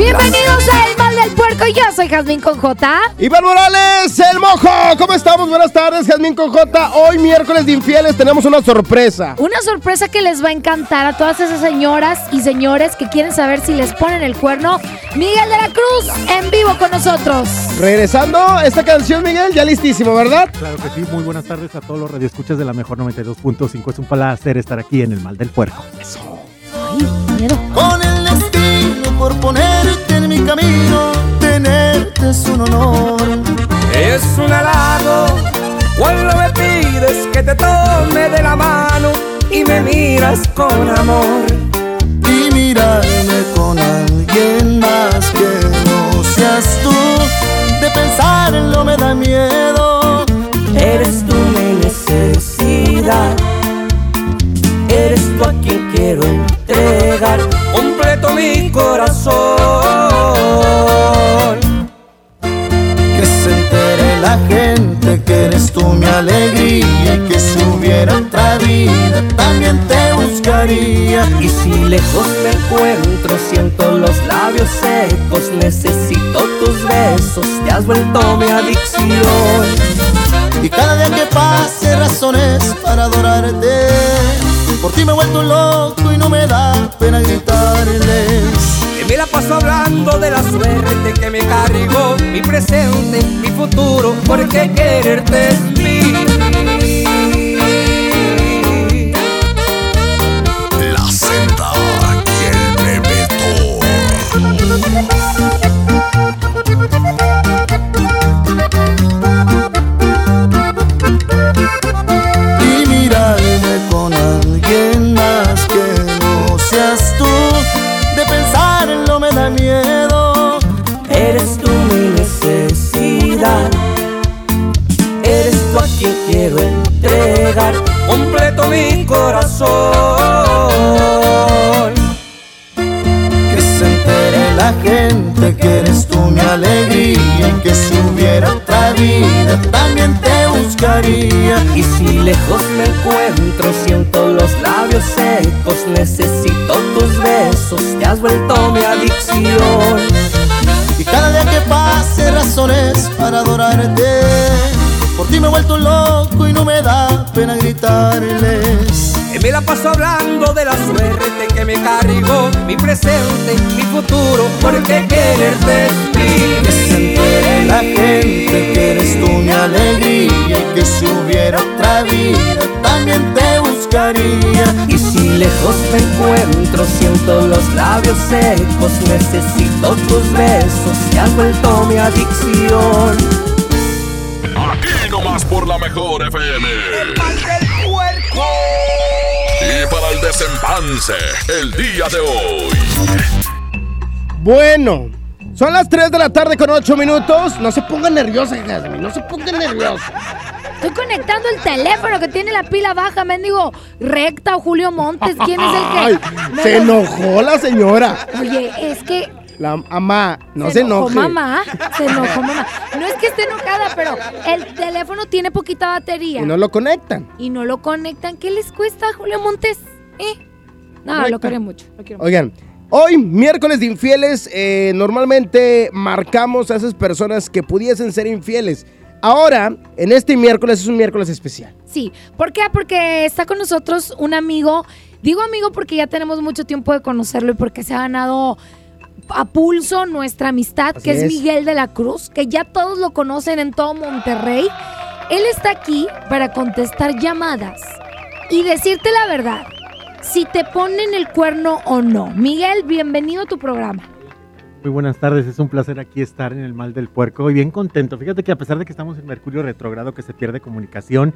Bienvenidos a El Mal del Puerco. Yo soy Jazmín con J. Iván Morales, el mojo. ¿Cómo estamos? Buenas tardes, Jazmín con J. Hoy, miércoles de infieles, tenemos una sorpresa. Una sorpresa que les va a encantar a todas esas señoras y señores que quieren saber si les ponen el cuerno. Miguel de la Cruz en vivo con nosotros. Regresando, esta canción, Miguel, ya listísimo, ¿verdad? Claro que sí, muy buenas tardes a todos los radioescuchas de la mejor 92.5. Es un placer estar aquí en el Mal del Puerco. Ay, miedo. Con por ponerte en mi camino, tenerte es un honor. Es un halago cuando me pides que te tome de la mano y me miras con amor. Y mirarme con alguien más que no seas tú, de pensarlo me da miedo. Eres tú mi necesidad. Eres tú a quien quiero entregar mi corazón. Que se entere la gente que eres tú mi alegría y que si hubiera otra vida también te buscaría. Y si lejos me encuentro, siento los labios secos, necesito tus besos, te has vuelto mi adicción. Y cada día que pase razones para adorarte. Por ti me he vuelto loco y no me da pena gritarles. Y me la paso hablando de la suerte que me cargó, mi presente, mi futuro, porque quererte es mí. Quiero entregar completo mi corazón. Que se entere la gente que eres tú mi alegría y que si hubiera otra vida también te buscaría. Y si lejos me encuentro, siento los labios secos, necesito tus besos, te has vuelto mi adicción. Y cada día que pase razones para adorarte. Por ti me he vuelto loco y no me da pena gritarles. Me la paso hablando de la suerte que me cargó, mi presente, mi futuro, porque quererte es Que se entere la gente que eres tú mi alegría y que si hubiera otra vida también te buscaría. Y si lejos me encuentro, siento los labios secos, necesito tus besos, te has vuelto mi adicción. Por la mejor FM. El mal del puerco. Y para el desempance, el día de hoy. Bueno, son las 3 de la tarde con 8 minutos. No se pongan nerviosa, Jazmín, no se pongan nerviosa. Estoy conectando el teléfono que tiene la pila baja, mendigo. Recta o Julio Montes. ¿Quién es el que.? Ay, se enojó la señora. Oye, es que La mamá, no se, enojó enoje. mamá. Se enojó mamá. No es que esté enojada, pero el teléfono tiene poquita batería. Y no lo conectan. y no lo conectan. ¿Qué les cuesta, Julio Montes? ¿Eh? No, Conecta. lo quiero mucho. Lo quiero mucho. Oigan, hoy, miércoles de infieles, eh, normalmente marcamos a esas personas que pudiesen ser infieles. Ahora, en este miércoles es un miércoles especial. Sí, ¿por qué? Porque está con nosotros un amigo. Digo amigo porque ya tenemos mucho tiempo de conocerlo y porque se ha ganado a pulso nuestra amistad, Así que es, es. Miguel de la Cruz, que ya todos lo conocen en todo Monterrey. Él está aquí para contestar llamadas y decirte la verdad, si te ponen el cuerno o no. Miguel, bienvenido a tu programa. Muy buenas tardes, es un placer aquí estar en el Mal del Puerco y bien contento. Fíjate que a pesar de que estamos en Mercurio retrogrado, que se pierde comunicación,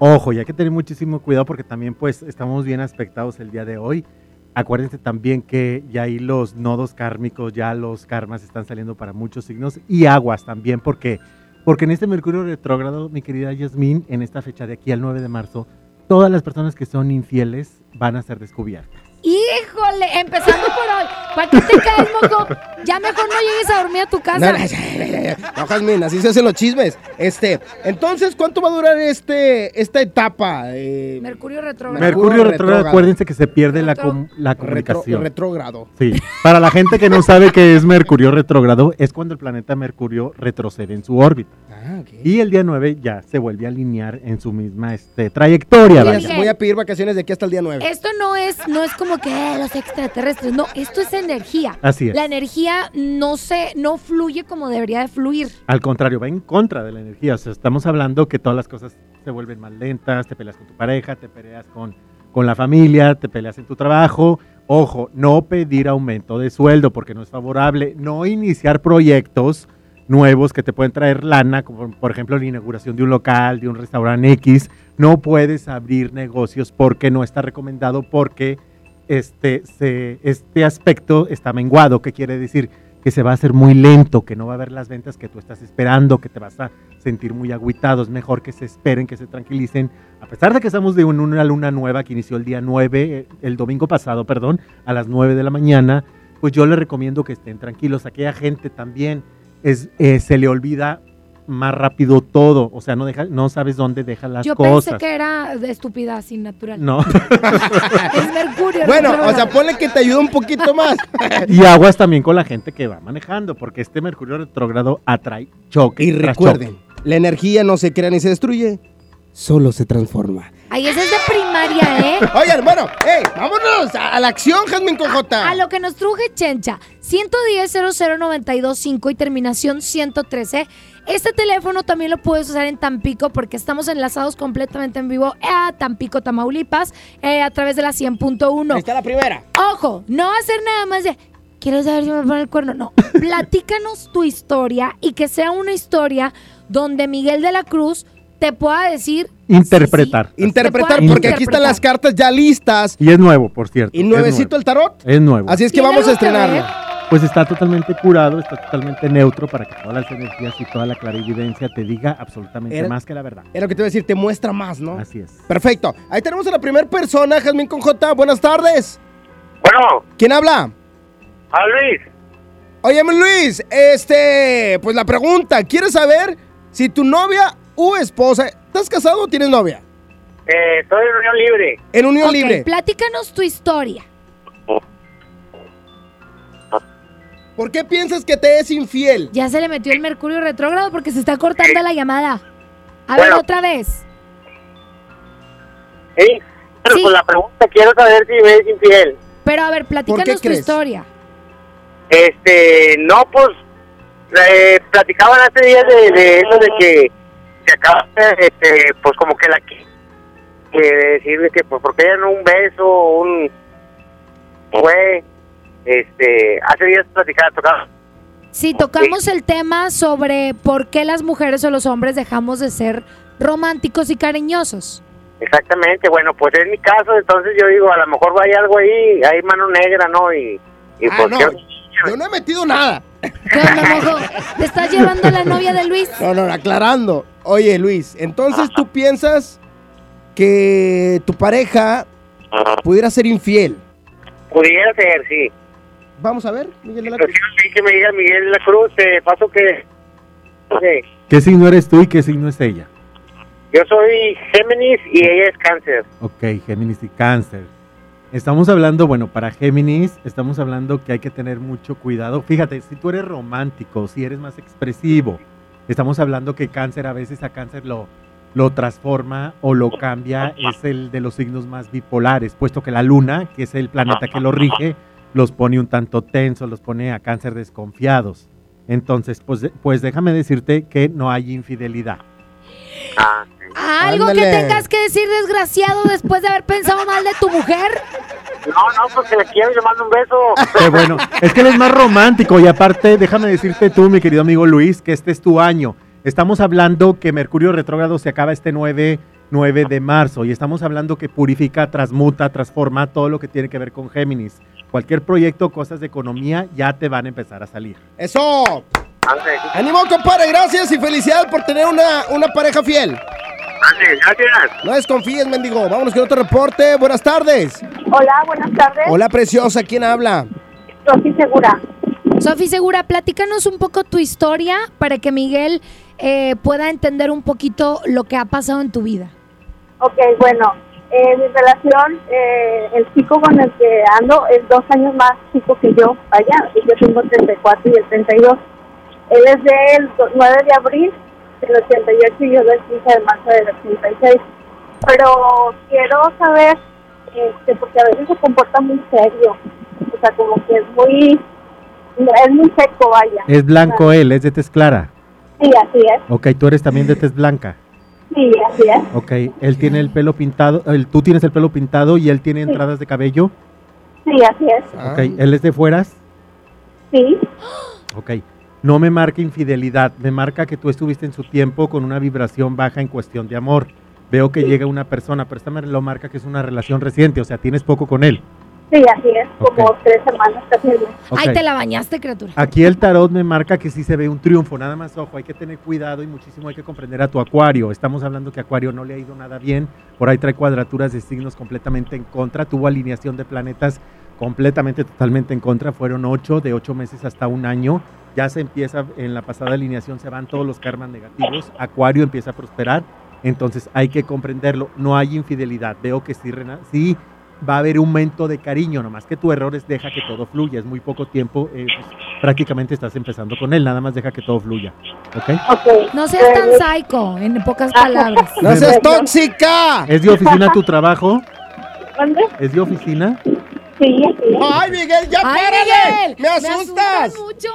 ojo, y hay que tener muchísimo cuidado porque también pues estamos bien aspectados el día de hoy. Acuérdense también que ya ahí los nodos kármicos, ya los karmas están saliendo para muchos signos y aguas también porque, porque en este Mercurio retrógrado, mi querida Yasmín, en esta fecha de aquí al 9 de marzo, todas las personas que son infieles van a ser descubiertas. Híjole, empezando por hoy. ¿Para qué te caes, moco? Ya mejor no llegues a dormir a tu casa. No, no, Jazmín, así se hacen los chismes. Este, entonces, ¿cuánto va a durar este, esta etapa? Eh, Mercurio retrógrado. Mercurio retrógrado, acuérdense que se pierde la, com- la retro- comunicación. retrógrado. Sí. Para la gente que no sabe qué es Mercurio retrógrado, es cuando el planeta Mercurio retrocede en su órbita. Ah. Y el día 9 ya se vuelve a alinear en su misma este, trayectoria. Vaya. Voy a pedir vacaciones de aquí hasta el día 9. Esto no es, no es como que eh, los extraterrestres, no, esto es energía. Así es. La energía no se, no fluye como debería de fluir. Al contrario, va en contra de la energía. O sea, estamos hablando que todas las cosas se vuelven más lentas, te peleas con tu pareja, te peleas con, con la familia, te peleas en tu trabajo. Ojo, no pedir aumento de sueldo porque no es favorable. No iniciar proyectos nuevos que te pueden traer lana, como por ejemplo la inauguración de un local, de un restaurante X. No puedes abrir negocios porque no está recomendado, porque este, se, este aspecto está menguado. ¿Qué quiere decir? Que se va a hacer muy lento, que no va a haber las ventas que tú estás esperando, que te vas a sentir muy agüitado. Es mejor que se esperen, que se tranquilicen. A pesar de que estamos de un- una luna nueva que inició el día 9, eh, el domingo pasado, perdón, a las 9 de la mañana, pues yo les recomiendo que estén tranquilos. Aquella gente también es, eh, se le olvida más rápido todo. O sea, no, deja, no sabes dónde deja las Yo cosas. pensé que era de estúpida, sin natural. No. Es Mercurio. Bueno, o sea, ponle que te ayuda un poquito más. y aguas también con la gente que va manejando, porque este Mercurio retrógrado atrae choque. Y recuerden, choque. la energía no se crea ni se destruye, solo se transforma. Ay, ese es de primaria, ¿eh? Oigan, bueno, hey, vámonos a, a la acción, Jasmine Cojota. A lo que nos truje Chencha, 110-00925 y terminación 113. Este teléfono también lo puedes usar en Tampico porque estamos enlazados completamente en vivo a Tampico, Tamaulipas, eh, a través de la Ahí 100.1. está la primera. Ojo, no hacer nada más de, ¿quieres saber si me pone el cuerno? No, platícanos tu historia y que sea una historia donde Miguel de la Cruz te pueda decir... Interpretar. sí, sí. Interpretar, porque aquí están las cartas ya listas. Y es nuevo, por cierto. Y nuevecito el tarot. Es nuevo. Así es que ¿Tiene vamos a estrenarlo. Pues está totalmente curado, está totalmente neutro para que todas las energías y toda la clarividencia te diga absolutamente Era- más que la verdad. Es lo que te voy a decir, te muestra más, ¿no? Así es. Perfecto. Ahí tenemos a la primera persona, Jasmine Conjota. Buenas tardes. Bueno, ¿Quién habla? a Luis, Óyeme, Luis, este, pues la pregunta, ¿quieres saber si tu novia u esposa, ¿estás casado o tienes novia? eh, estoy en unión libre. En unión Ok, libre. platícanos tu historia. ¿Por qué piensas que te es infiel? Ya se le metió el mercurio retrógrado porque se está cortando la llamada. A ver, otra vez. Sí, pero Sí. pues la pregunta, quiero saber si me es infiel. Pero a ver, platícanos tu crees? historia. Este, no, pues, eh, platicaban hace días de, de eso de que se acaba, este, pues como que la que, que decirle que pues porque ella no un beso, un, fue, este, hace días platicaba, tocaba, Sí, tocamos el tema sobre por qué las mujeres o los hombres dejamos de ser románticos y cariñosos. exactamente, bueno, pues es mi caso, entonces yo digo, a lo mejor vaya algo ahí, hay mano negra, ¿no? Y, y Ah, pues no. Yo no he metido nada. ¿Qué onda, mojo? ¿Te estás llevando a la novia de Luis? No, no, aclarando. Oye, Luis, entonces tú piensas que tu pareja pudiera ser infiel. pudiera ser, sí. Vamos a ver, Miguel de la Pero Cruz. sí que me diga Miguel de la Cruz, eh, paso que... sí. ¿Qué signo eres tú y qué signo es ella? Yo soy Géminis y ella es Cáncer. Ok, Géminis y Cáncer. Estamos hablando, bueno, para Géminis, estamos hablando que hay que tener mucho cuidado. Fíjate, si tú eres romántico, si eres más expresivo, estamos hablando que Cáncer a veces a Cáncer lo, lo transforma o lo cambia, es el de los signos más bipolares, puesto que la Luna, que es el planeta que lo rige, los pone un tanto tensos, los pone a Cáncer desconfiados. Entonces, pues, pues déjame decirte que no hay infidelidad. ¿Algo Ándale. que tengas que decir, desgraciado, después de haber pensado mal de tu mujer? No, no, porque le quiero y le mando un beso. Qué bueno. Es que él es más romántico y aparte, déjame decirte tú, mi querido amigo Luis, que este es tu año. Estamos hablando que Mercurio retrógrado se acaba este 9, 9 de marzo y estamos hablando que purifica, transmuta, transforma todo lo que tiene que ver con Géminis. Cualquier proyecto, cosas de economía ya te van a empezar a salir. Eso. Ánimo, compadre. Gracias y felicidades por tener una, una pareja fiel. Ándale, gracias. No desconfíes, mendigo. Vámonos con otro reporte. Buenas tardes. Hola, buenas tardes. Hola, preciosa. ¿Quién habla? Sofi Segura. Sofi Segura, platícanos un poco tu historia para que Miguel eh, pueda entender un poquito lo que ha pasado en tu vida. Ok, bueno, eh, mi relación, eh, el chico con el que ando es dos años más chico que yo, vaya, y yo tengo 34 y el 32. Él es del do- 9 de abril del 88 y yo del 15 de marzo del 86. Pero quiero saber, este, porque a veces se comporta muy serio, o sea, como que es muy, es muy seco, vaya. Es blanco él, es de tez clara. Sí, así es, Ok, tú eres también de tez blanca. sí, así es. Ok, él tiene el pelo pintado, el- tú tienes el pelo pintado y él tiene entradas de cabello. Sí, así es. Ah. Ok, él es de fueras. Sí, Ok. No me marca infidelidad, me marca que tú estuviste en su tiempo con una vibración baja en cuestión de amor. Veo que llega una persona, pero esta me lo marca que es una relación reciente, o sea, tienes poco con él. sí, así es. Como tres semanas casi. el mes. Ok. Ay, te la bañaste, criatura. Aquí el tarot me marca que sí se ve un triunfo, nada más ojo, hay que tener cuidado y muchísimo hay que comprender a tu acuario. Estamos hablando que acuario no le ha ido nada bien, por ahí trae cuadraturas de signos completamente en contra, tuvo alineación de planetas completamente, totalmente en contra, fueron ocho, de ocho meses hasta un año. Ya se empieza, en la pasada alineación se van todos los karmas negativos, acuario empieza a prosperar, entonces hay que comprenderlo, no hay infidelidad, veo que sí, Rena, sí va a haber un aumento de cariño, nomás que tu error es deja que todo fluya, es muy poco tiempo, eh, pues, prácticamente estás empezando con él, nada más deja que todo fluya, ¿ok? Ok. No seas tan psycho, en pocas palabras. ¡No seas tóxica! ¿Es de oficina tu trabajo? ¿Dónde? ¿Es de oficina? Sí, es. ¡Ay, Miguel, ya ¡Ay, párale! Miguel! ¡Me asustas! asustas mucho!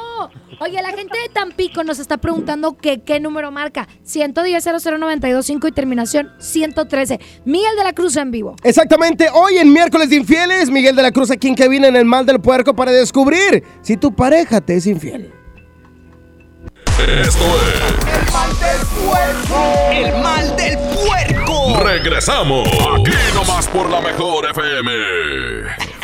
Oye, la gente de Tampico nos está preguntando que qué número marca. 110 00925 y terminación 113. Miguel de la Cruz en vivo. Exactamente, hoy en miércoles de infieles, Miguel de la Cruz aquí en que viene en el mal del puerco para descubrir si tu pareja te es infiel. Esto es El mal del puerco. Regresamos. Aquí nomás por la mejor FM.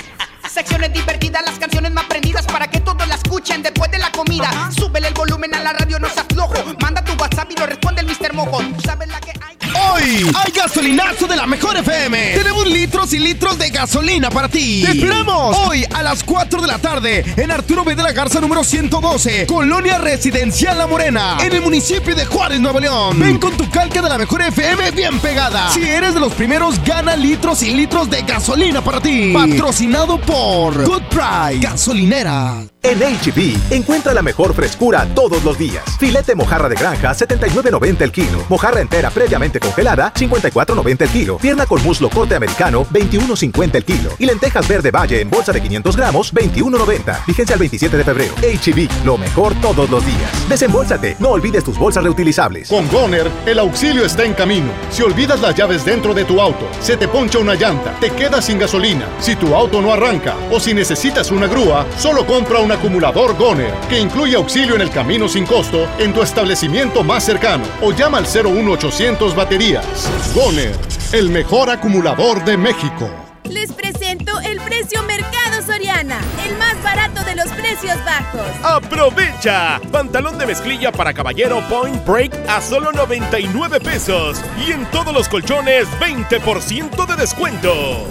Secciones divertidas, las canciones más prendidas para que todos la escuchen después de la comida. Súbele el volumen a la radio, no seas flojo. Manda tu WhatsApp y lo responde el Mr. Mojo. Tú sabes la que hay. Hoy hay gasolinazo de la mejor FM. Tenemos litros y litros de gasolina para ti. Te esperamos hoy a las 4 de la tarde en Arturo B. de la Garza número 112, Colonia Residencial La Morena, en el municipio de Juárez, Nuevo León. Ven con tu calca de la mejor FM bien pegada. Si eres de los primeros, gana litros y litros de gasolina para ti. Patrocinado por Good Price Gasolinera. En HB, encuentra la mejor frescura todos los días. Filete mojarra de granja, 79.90 el kilo. Mojarra entera previamente congelada, 54.90 el kilo. Pierna con muslo corte americano, 21.50 el kilo. Y lentejas verde valle en bolsa de 500 gramos, 21.90. Vigencia al 27 de febrero. HB, lo mejor todos los días. Desembolsate, no olvides tus bolsas reutilizables. Con Goner, el auxilio está en camino. Si olvidas las llaves dentro de tu auto, se te poncha una llanta, te quedas sin gasolina, si tu auto no arranca o si necesitas una grúa, solo compra un acumulador Goner, que incluye auxilio en el camino sin costo en tu establecimiento más cercano o llama al 01800 baterías. Goner, el mejor acumulador de México. Les presento el precio Mercado Soriana, el más barato de los precios bajos. ¡Aprovecha! Pantalón de mezclilla para caballero Point Break a solo 99 pesos. Y en todos los colchones, 20% de descuento.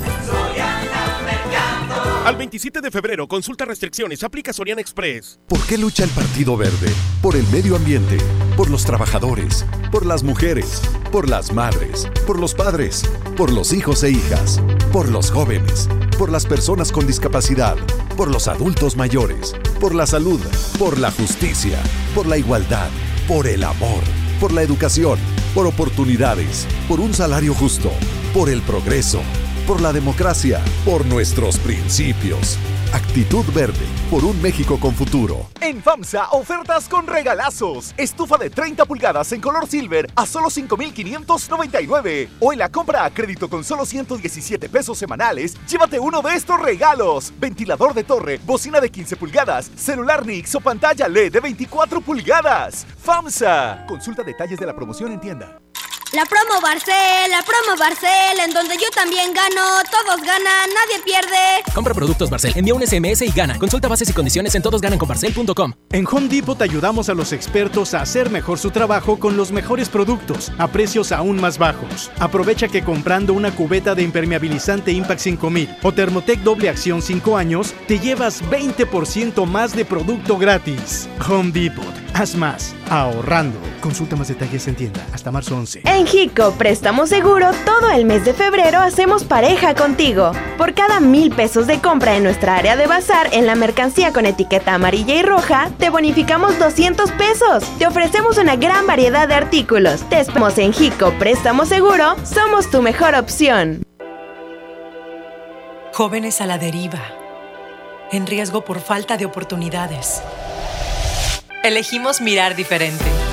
Al 27 de febrero, consulta restricciones, aplica Soriana Express. ¿Por qué lucha el Partido Verde? Por el medio ambiente, por los trabajadores, por las mujeres, por las madres, por los padres, por los hijos e hijas, por los jóvenes, por las personas con discapacidad, por los adultos mayores, por la salud, por la justicia, por la igualdad, por el amor, por la educación, por oportunidades, por un salario justo, por el progreso, por la democracia, por nuestros principios. Actitud Verde, por un México con futuro. En FAMSA, ofertas con regalazos. Estufa de 30 pulgadas en color silver a solo 5,599. O en la compra a crédito con solo 117 pesos semanales, llévate uno de estos regalos. Ventilador de torre, bocina de 15 pulgadas, celular Nix o pantalla LED de 24 pulgadas. FAMSA. Consulta detalles de la promoción en tienda. La promo Barcel, la promo Barcel, en donde yo también gano, todos ganan, nadie pierde. Compra productos Barcel, envía un SMS y gana. Consulta bases y condiciones en todosgananconbarcel.com. En Home Depot te ayudamos a los expertos a hacer mejor su trabajo con los mejores productos a precios aún más bajos. Aprovecha que comprando una cubeta de impermeabilizante Impact 5000 o Thermotec doble acción 5 años, te llevas 20% más de producto gratis. Home Depot, haz más, ahorrando. Consulta más detalles en tienda hasta marzo 11. En Hico Préstamo Seguro, todo el mes de febrero hacemos pareja contigo. Por cada mil pesos de compra en nuestra área de bazar en la mercancía con etiqueta amarilla y roja, te bonificamos 200 pesos. Te ofrecemos una gran variedad de artículos. Te esperamos en Hico Préstamo Seguro, somos tu mejor opción. Jóvenes a la deriva, en riesgo por falta de oportunidades. Elegimos mirar diferente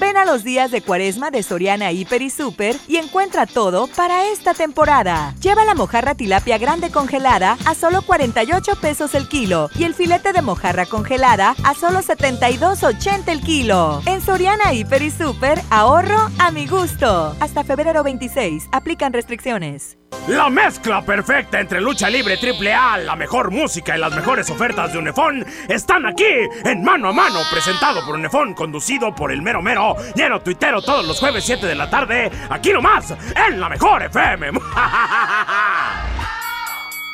Ven a los días de cuaresma de Soriana Hiper y Super y encuentra todo para esta temporada. Lleva la mojarra tilapia grande congelada a solo 48 pesos el kilo y el filete de mojarra congelada a solo 72.80 el kilo. En Soriana Hiper y Super, ahorro a mi gusto. Hasta febrero 26, aplican restricciones. La mezcla perfecta entre lucha libre triple A, la mejor música y las mejores ofertas de Unefón están aquí en Mano a Mano, presentado por Unefón, conducido por el mero mero, lleno tuitero todos los jueves 7 de la tarde, aquí nomás, en la mejor FM.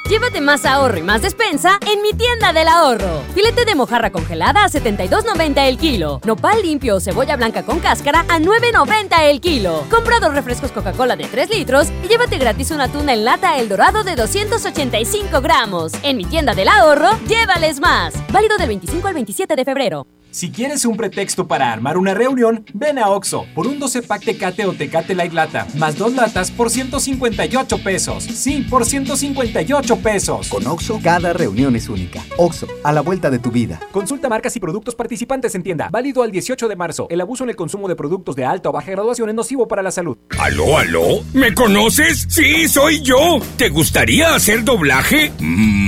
Llévate más ahorro y más despensa en mi tienda del ahorro. Filete de mojarra congelada a 72.90 el kilo. Nopal limpio o cebolla blanca con cáscara a 9.90 el kilo. Compra dos refrescos Coca-Cola de 3 litros y llévate gratis una tuna en lata El Dorado de 285 gramos. En mi tienda del ahorro, llévales más. Válido del 25 al 27 de febrero. Si quieres un pretexto para armar una reunión, ven a Oxo por un 12 pack Tecate o Tecate Light Lata, más dos latas por 158 pesos. Sí, por 158 pesos. Con Oxo, cada reunión es única. Oxo, a la vuelta de tu vida. Consulta marcas y productos participantes en tienda. Válido al 18 de marzo. El abuso en el consumo de productos de alta o baja graduación es nocivo para la salud. ¿Aló, aló? ¿Me conoces? Sí, soy yo. ¿Te gustaría hacer doblaje? Mmm,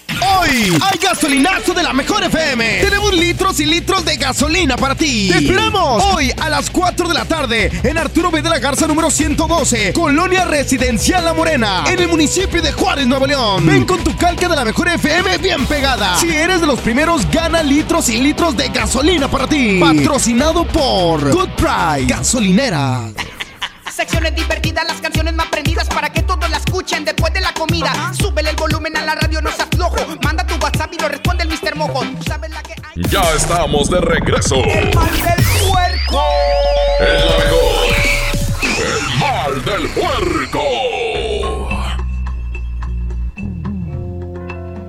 Hoy hay gasolinazo de la mejor FM. Tenemos litros y litros de gasolina para ti. Te esperamos hoy a las 4 de la tarde en Arturo B. de la Garza número 112, Colonia Residencial La Morena, en el municipio de Juárez, Nuevo León. Ven con tu calca de la mejor FM bien pegada. Si eres de los primeros, gana litros y litros de gasolina para ti. Patrocinado por Good Price Gasolinera. Secciones divertidas, las canciones más prendidas para que todos la escuchen después de la comida. Súbele el volumen a la radio, no se aflojo. Manda tu WhatsApp y lo responde el Mr. Mojo. ¿Tú sabes la que hay? Ya estamos de regreso. El mal del puerco. El mejor. El mal del puerco.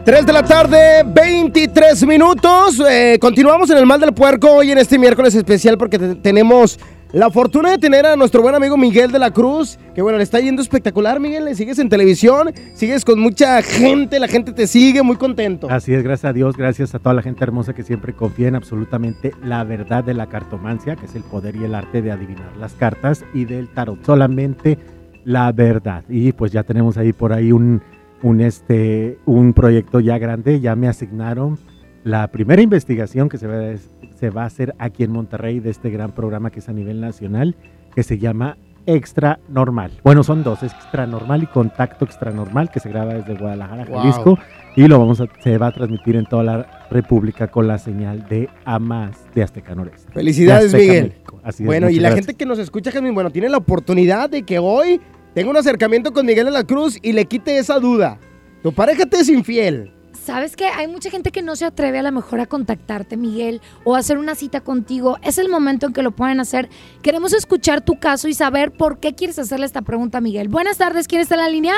3 de la tarde, 23 minutos. Eh, continuamos en el mal del puerco hoy en este miércoles especial porque te- tenemos la fortuna de tener a nuestro buen amigo Miguel de la Cruz. Que bueno, le está yendo espectacular, Miguel. Le sigues en televisión, sigues con mucha gente, la gente te sigue, muy contento. Así es, gracias a Dios, gracias a toda la gente hermosa que siempre confía en absolutamente la verdad de la cartomancia, que es el poder y el arte de adivinar las cartas y del tarot. Solamente la verdad. Y pues ya tenemos ahí por ahí un, un, este, un proyecto ya grande, ya me asignaron la primera investigación que se va, a, se va a hacer aquí en Monterrey de este gran programa que es a nivel nacional, que se llama Extra Normal. Bueno, son dos, Extra Normal y Contacto Extra Normal, que se graba desde Guadalajara, Wow. Jalisco, y lo vamos a, se va a transmitir en toda la República con la señal de AMAS de Azteca Noreste. Felicidades, Azteca Miguel. Es, bueno, y la gracias. gente que nos escucha, Jasmine, bueno, tiene la oportunidad de que hoy tenga un acercamiento con Miguel de la Cruz y le quite esa duda. Tu pareja te es infiel. ¿Sabes qué? Hay mucha gente que no se atreve a lo mejor a contactarte, Miguel, o a hacer una cita contigo. Es el momento en que lo pueden hacer. Queremos escuchar tu caso y saber por qué quieres hacerle esta pregunta, Miguel. Buenas tardes, ¿quién está en la línea?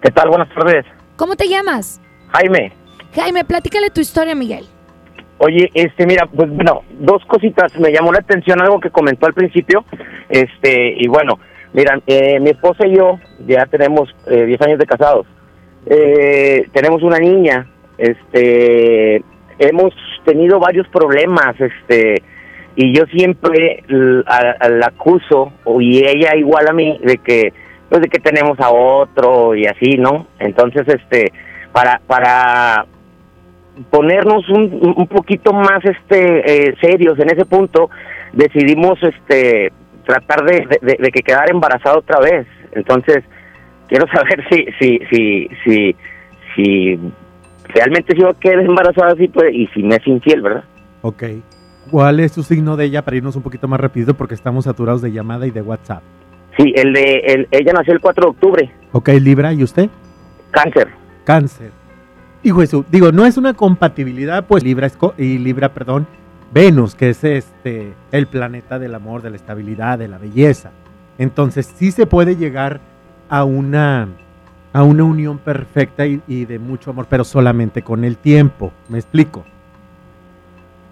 ¿Qué tal? Buenas tardes. ¿Cómo te llamas? Jaime, Jaime, platícale tu historia, Miguel. oye, este, mira, pues bueno, dos cositas. Me llamó la atención algo que comentó al principio. Este, y bueno, mira, eh, mi esposa y yo ya tenemos eh, 10 años de casados. Eh, tenemos una niña. Este, hemos tenido varios problemas, este, y yo siempre la acuso, y ella igual a mí, de que, pues de que tenemos a otro y así, ¿no? Entonces, este, para, para ponernos un, un poquito más este eh, serios en ese punto decidimos este tratar de- de que quedara embarazada otra vez entonces quiero saber si si si si si realmente si va a quedar embarazada así pues y si me es infiel verdad Ok. ¿Cuál es su signo de ella para irnos un poquito más rápido porque estamos saturados de llamada y de WhatsApp? sí el de el, ella nació el 4 de octubre Ok, Libra, ¿y usted? cáncer Cáncer. Hijo de su, digo, no es una compatibilidad, pues Libra es y Libra, perdón, Venus, que es este el planeta del amor, de la estabilidad, de la belleza. Entonces, sí se puede llegar a una a una unión perfecta y, y de mucho amor, pero solamente con el tiempo. ¿Me explico?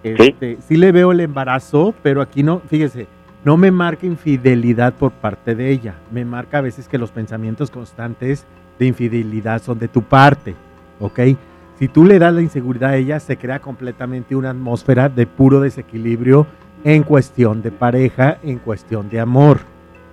Este, sí le veo el embarazo, pero aquí no, fíjese, no me marca infidelidad por parte de ella. Me marca a veces que los pensamientos constantes de infidelidad son de tu parte, ¿ok? Si tú le das la inseguridad a ella, se crea completamente una atmósfera de puro desequilibrio en cuestión de pareja, en cuestión de amor.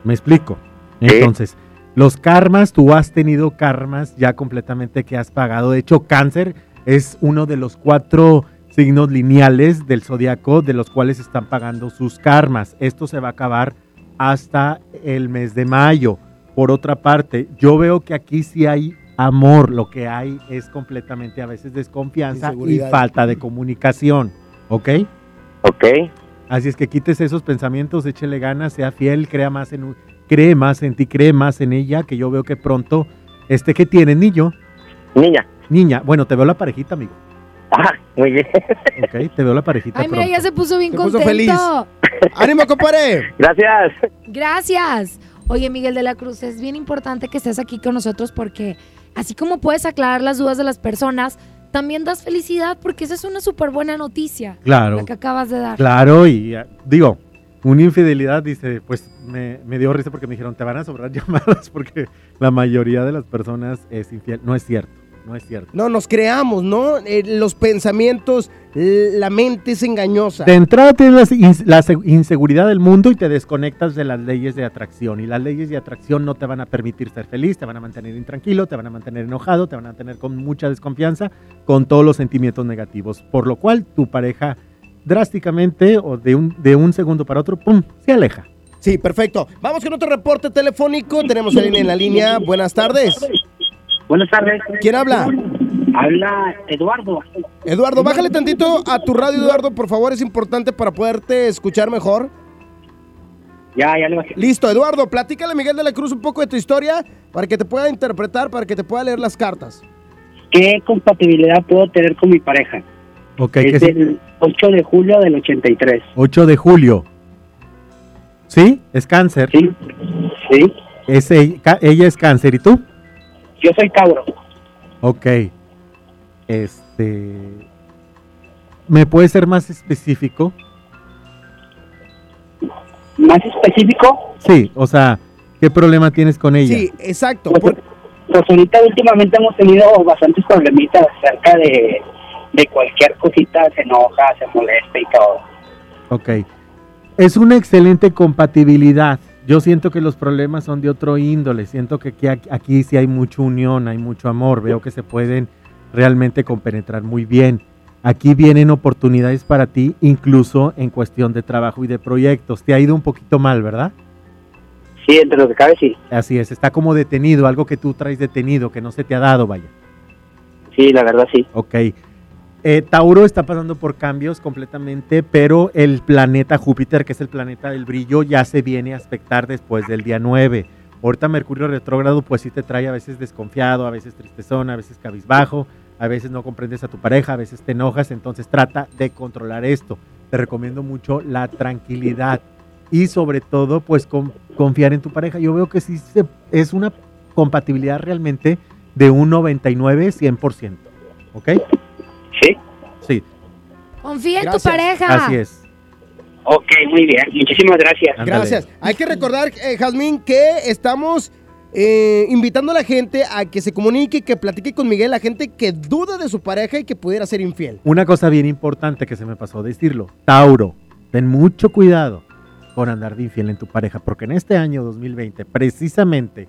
¿Me explico? Entonces, los karmas, tú has tenido karmas ya completamente que has pagado. De hecho, cáncer es uno de los cuatro signos lineales del zodiaco de los cuales están pagando sus karmas. Esto se va a acabar hasta el mes de mayo. Por otra parte, yo veo que aquí sí hay amor, lo que hay es completamente a veces desconfianza y falta de comunicación, ¿ok? Ok. Así es que quites esos pensamientos, échele ganas, sea fiel, crea más en, cree más en ti, cree más en ella, que yo veo que pronto, este que tiene, niño. Niña. Niña, bueno, te veo la parejita, amigo. Ah, muy bien. Ok, te veo la parejita Ay, mira, ya se puso bien Se puso contento. feliz. ¡Ánimo, compadre! Gracias. Gracias. Oye, Miguel de la Cruz, es bien importante que estés aquí con nosotros porque así como puedes aclarar las dudas de las personas, también das felicidad porque esa es una súper buena noticia. Claro. La que acabas de dar. Claro, y ah, digo, una infidelidad, dice, pues me, me dio risa porque me dijeron, te van a sobrar llamadas porque la mayoría de las personas es infiel. No es cierto, no es cierto. No, nos creamos, ¿no? Eh, los pensamientos, la mente es engañosa. De entrada tienes la, la se- inseguridad del mundo y te desconectas de las leyes de atracción. Y las leyes de atracción no te van a permitir ser feliz, te van a mantener intranquilo, te van a mantener enojado, te van a tener con mucha desconfianza, con todos los sentimientos negativos. Por lo cual tu pareja drásticamente o de un, de un segundo para otro, ¡pum!, se aleja. Sí, perfecto. Vamos con otro reporte telefónico. Tenemos a alguien en la línea. Buenas tardes. Buenas tardes. ¿Quién habla? Habla Eduardo. Eduardo, bájale tantito a tu radio, Eduardo, por favor. Es importante para poderte escuchar mejor. Ya, ya le bajé. Listo, Eduardo, platícale a Miguel de la Cruz un poco de tu historia para que te pueda interpretar, para que te pueda leer las cartas. ¿Qué compatibilidad puedo tener con mi pareja? Ok, es que del 8 de julio del 83. 8 de julio. ¿Sí? ¿Es cáncer? Sí. Sí. Es ella, ca- ella es cáncer, ¿y tú? Yo soy cabro. Ok. Este. ¿Me puede ser más específico? ¿Más específico? Sí, o sea, ¿qué problema tienes con ella? Sí, exacto. Pues, pues ahorita últimamente hemos tenido bastantes problemitas acerca de, de cualquier cosita, se enoja, se molesta y todo. Ok. Es una excelente compatibilidad. Yo siento que los problemas son de otro índole, siento que aquí, aquí sí hay mucha unión, hay mucho amor, veo que se pueden realmente compenetrar muy bien. Aquí vienen oportunidades para ti, incluso en cuestión de trabajo y de proyectos. Te ha ido un poquito mal, ¿verdad? Sí, entre lo que cabe, sí. Así es, está como detenido, algo que tú traes detenido, que no se te ha dado, vaya. Sí, la verdad sí. Ok. Eh, Tauro está pasando por cambios completamente, pero el planeta Júpiter, que es el planeta del brillo, ya se viene a aspectar después del día 9. Ahorita Mercurio retrógrado, pues sí te trae a veces desconfiado, a veces tristezón, a veces cabizbajo, a veces no comprendes a tu pareja, a veces te enojas, entonces trata de controlar esto. Te recomiendo mucho la tranquilidad y sobre todo, pues confiar en tu pareja. Yo veo que sí se, es una compatibilidad realmente de un 99, 100%. ¿Ok? Sí. Sí. Confía en tu pareja. Así es. Ok, muy bien. Muchísimas gracias. Gracias. Hay que recordar, eh, Jazmín, que estamos eh, invitando a la gente a que se comunique, que platique con Miguel, la gente que duda de su pareja y que pudiera ser infiel. Una cosa bien importante que se me pasó decirlo. Tauro, ten mucho cuidado con andar de infiel en tu pareja, porque en este año 2020, precisamente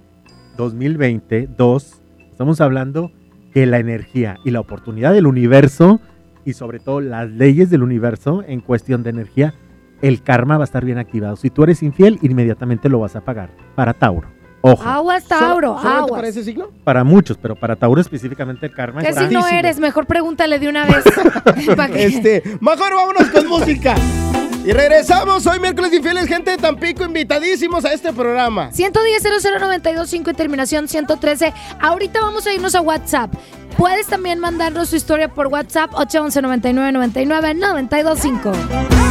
2022, estamos hablando que la energía y la oportunidad del universo y sobre todo las leyes del universo en cuestión de energía, el karma va a estar bien activado. Si tú eres infiel, inmediatamente lo vas a pagar. Para Tauro. Ojo. Aguas, Tauro, ¿Solamente aguas. para ese signo? Para muchos, pero para Tauro específicamente el karma Que está si no eres, mejor pregúntale de una vez. Este, mejor vámonos con música. Y regresamos hoy miércoles infieles, gente de Tampico, invitadísimos a este programa. 110 00925 y terminación 113. Ahorita vamos a irnos a WhatsApp. Puedes también mandarnos tu historia por WhatsApp 811 99 99 925.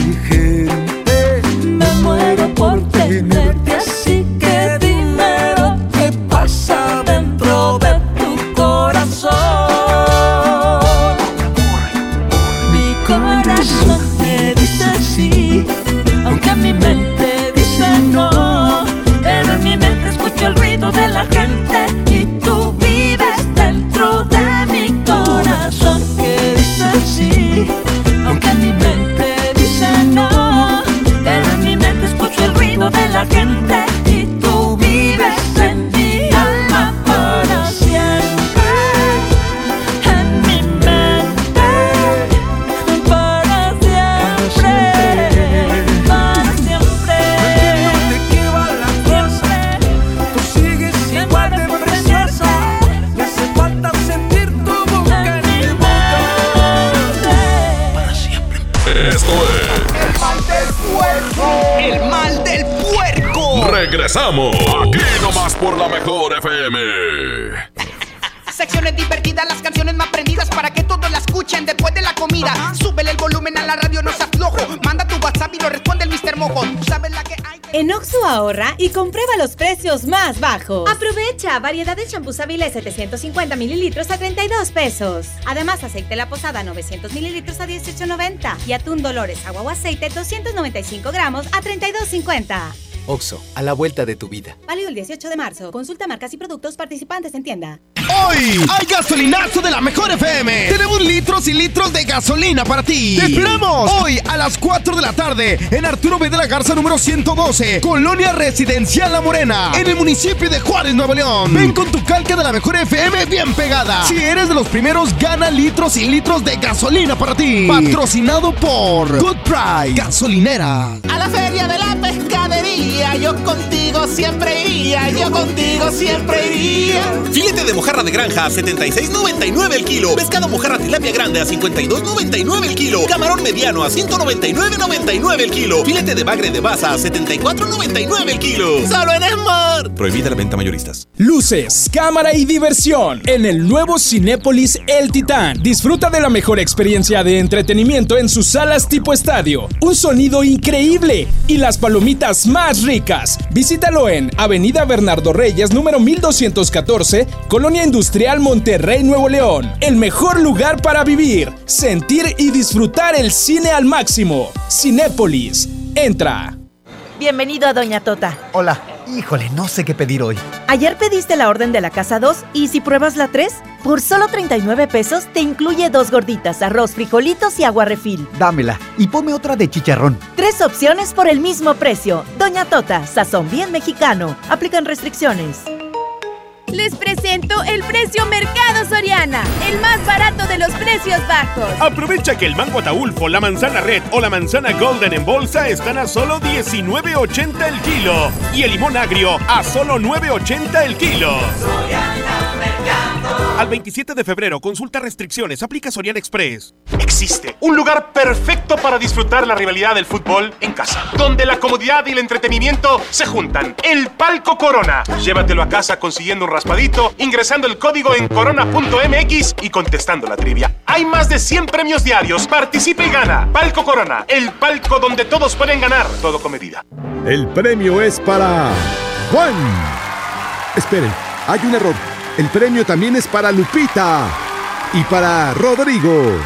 Variedad de champús Avilés 750 mililitros a 32 pesos. Además, aceite La Posada 900 mililitros a 18.90 y atún Dolores agua o aceite 295 gramos a 32.50. Oxo, a la vuelta de tu vida. Válido el 18 de marzo. Consulta marcas y productos participantes en tienda. Hoy hay gasolinazo de la mejor FM. Tenemos litros y litros de gasolina para ti. Te esperamos hoy a las 4 de la tarde en Arturo B. de la Garza número 112, Colonia Residencial La Morena, en el municipio de Juárez, Nuevo León. Ven con tu calca de la mejor FM bien pegada. Si eres de los primeros, gana litros y litros de gasolina para ti. Patrocinado por Good Price Gasolinera. A la feria de la pescadería, yo contigo siempre iría, yo contigo siempre iría. Filete de mojarra de granja a 76.99 el kilo. Pescado mojarra tilapia grande a 52.99 el kilo. Camarón mediano a 199.99 el kilo. Filete de bagre de baza a 74.99 el kilo. Solo en Smart. Prohibida la venta mayoristas. Luces, cámara y diversión en el nuevo Cinépolis El Titán. Disfruta de la mejor experiencia de entretenimiento en sus salas tipo estadio. Un sonido increíble y las palomitas más ricas. Visítalo en Avenida Bernardo Reyes, número 1214, Colonia Industrial Monterrey, Nuevo León. El mejor lugar para vivir, sentir y disfrutar el cine al máximo. Cinépolis. Entra. Bienvenido a Doña Tota. Hola. Híjole, no sé qué pedir hoy. Ayer pediste la orden de la casa 2 y si pruebas la 3, por solo 39 pesos te incluye dos gorditas, arroz, frijolitos y agua refil. Dámela y ponme otra de chicharrón. Tres opciones por el mismo precio. Doña Tota, sazón bien mexicano. Aplican restricciones. Les presento el precio Mercado Soriana, el más barato de los precios bajos. Aprovecha que el mango ataulfo, la manzana red o la manzana golden en bolsa están a solo 19.80 el kilo y el limón agrio a solo 9.80 el kilo. Al 27 de febrero, consulta restricciones, aplica Soriana Express. Existe un lugar perfecto para disfrutar la rivalidad del fútbol en casa, donde la comodidad y el entretenimiento se juntan. El Palco Corona. Llévatelo a casa consiguiendo un raspadito, ingresando el código en corona.mx y contestando la trivia. Hay más de 100 premios diarios. Participa y gana. Palco Corona, el palco donde todos pueden ganar, todo con medida. El premio es para Juan. Esperen, hay un error. El premio también es para Lupita y para Rodrigo.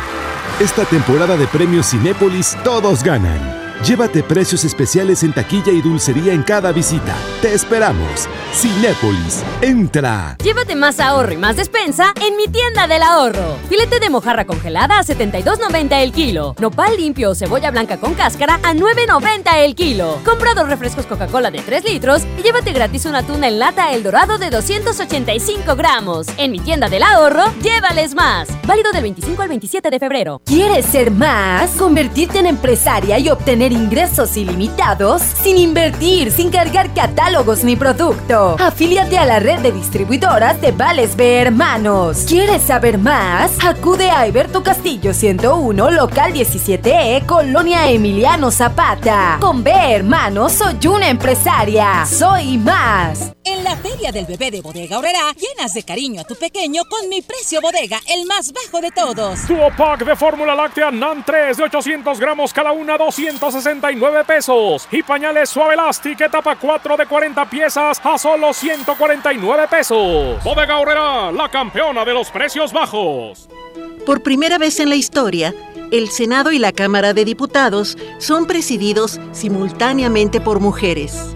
Esta temporada de premios Cinépolis todos ganan. Llévate precios especiales en taquilla y dulcería en cada visita. Te esperamos. Cinépolis, entra. Llévate más ahorro y más despensa en mi tienda del ahorro. Filete de mojarra congelada a 72.90 el kilo. Nopal limpio o cebolla blanca con cáscara a 9.90 el kilo. Compra dos refrescos Coca-Cola de 3 litros y llévate gratis una tuna en lata El Dorado de 285 gramos. En mi tienda del ahorro, llévales más. Válido del 25 al 27 de febrero. ¿Quieres ser más? ¿Convertirte en empresaria y obtener ingresos ilimitados? Sin invertir, sin cargar catálogos ni producto. Afíliate a la red de distribuidoras de Vales B Hermanos. ¿Quieres saber más? Acude a Alberto Castillo 101, local 17E, Colonia Emiliano Zapata. Con B Hermanos soy una empresaria. Soy más. En la feria del bebé de Bodega Horrera, llenas de cariño a tu pequeño con mi precio bodega, el más bajo de todos. Duo pack de fórmula láctea NAN 3 de 800 gramos cada una, 269 pesos. Y pañales suave elastic etapa 4 de 40 piezas a solo 149 pesos. Bodega Horrera, la campeona de los precios bajos. Por primera vez en la historia, el Senado y la Cámara de Diputados son presididos simultáneamente por mujeres.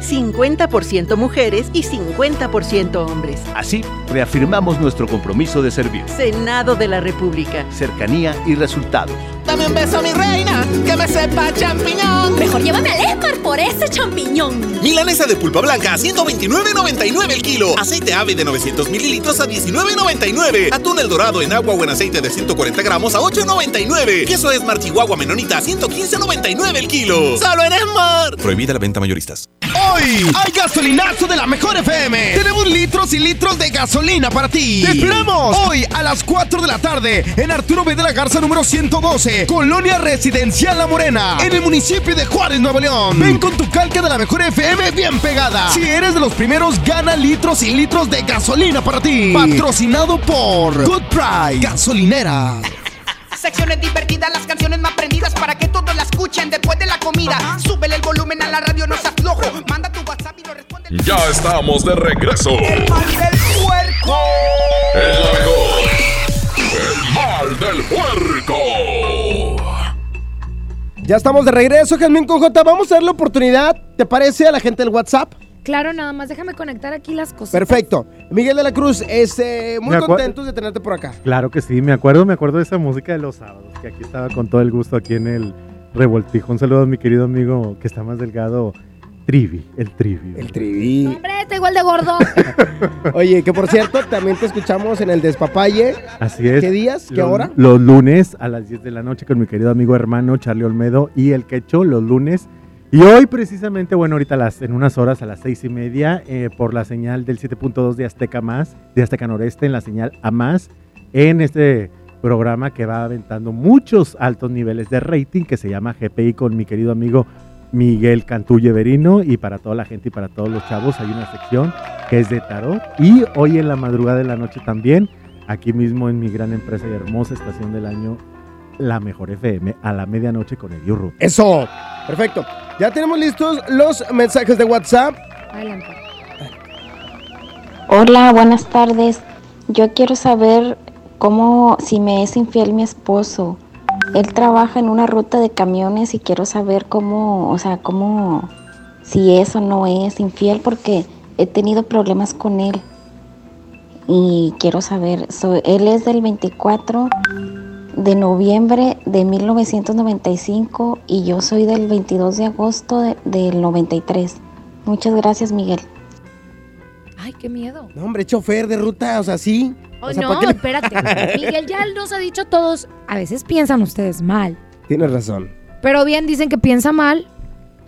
50% mujeres y 50% hombres. Así, reafirmamos nuestro compromiso de servir. Senado de la República. Cercanía y resultados. Dame un beso, mi reina, que me sepa champiñón. Mejor llévame al Esmar por ese champiñón. Milanesa de pulpa blanca a 129.99 el kilo. Aceite ave de 900 mililitros a 19.99. Atún el dorado en agua o en aceite de 140 gramos a 8.99. Queso Esmar Chihuahua Menonita a 115.99 el kilo. Solo en Esmar. Prohibida la venta mayoristas. Hoy hay gasolinazo de la mejor FM. Tenemos litros y litros de gasolina para ti. Te esperamos hoy a las 4 de la tarde en Arturo B. de la Garza número 112, Colonia Residencial La Morena, en el municipio de Juárez, Nuevo León. Ven con tu calca de la mejor FM bien pegada. Si eres de los primeros, gana litros y litros de gasolina para ti. Patrocinado por Good Price Gasolinera. Secciones divertidas, las canciones más prendidas para que todos la escuchen después de la comida. Súbele el volumen a la radio, no seas flojo. Manda tu WhatsApp y lo responde. Ya estamos de regreso. El mal del puerco. Mejor. El mal del puerco. Ya estamos de regreso, Jasmine Cojota. Vamos a dar la oportunidad, ¿te parece, a la gente del WhatsApp? Claro, nada más déjame conectar aquí las cosas. Perfecto. Miguel de la Cruz, este, muy contentos de tenerte por acá. Claro que sí, me acuerdo, me acuerdo de esa música de los sábados, que aquí estaba con todo el gusto aquí en el revoltijo. Un saludo a mi querido amigo que está más delgado, Trivi, el Trivi. El Trivi. Hombre, está igual de gordo. Oye, que por cierto, también te escuchamos en el Despapalle. Así es. ¿Qué días? ¿Qué Los- hora? Los lunes a las 10 de la noche con mi querido amigo hermano Charlie Olmedo y el Quecho, los lunes. Y hoy precisamente, bueno, ahorita las, en unas horas a las seis y media, eh, por la señal del 7.2 de Azteca Más, de Azteca Noreste, en la señal A Más, en este programa que va aventando muchos altos niveles de rating, que se llama GPI con mi querido amigo Miguel Cantulle Verino, y para toda la gente y para todos los chavos hay una sección que es de tarot. Y hoy en la madrugada de la noche también, aquí mismo en mi gran empresa y hermosa estación del año, la mejor FM, a la medianoche con el Ruth. Eso. Perfecto. Ya tenemos listos los mensajes de WhatsApp. Adelante. Hola, buenas tardes. Yo quiero saber cómo, si me es infiel mi esposo. Él trabaja en una ruta de camiones y quiero saber cómo, o sea, cómo, si es o no es infiel porque he tenido problemas con él. Y quiero saber, soy, él es del 24 de noviembre de 1995 y yo soy del 22 de agosto de- del 93. Muchas gracias, Miguel. Ay, qué miedo. No, hombre, chofer de ruta, o sea, sí. Oh, O sea, no, ¿para qué le- espérate. Miguel ya nos ha dicho todos, a veces piensan ustedes mal, Tienes razón. pero bien dicen que piensa mal,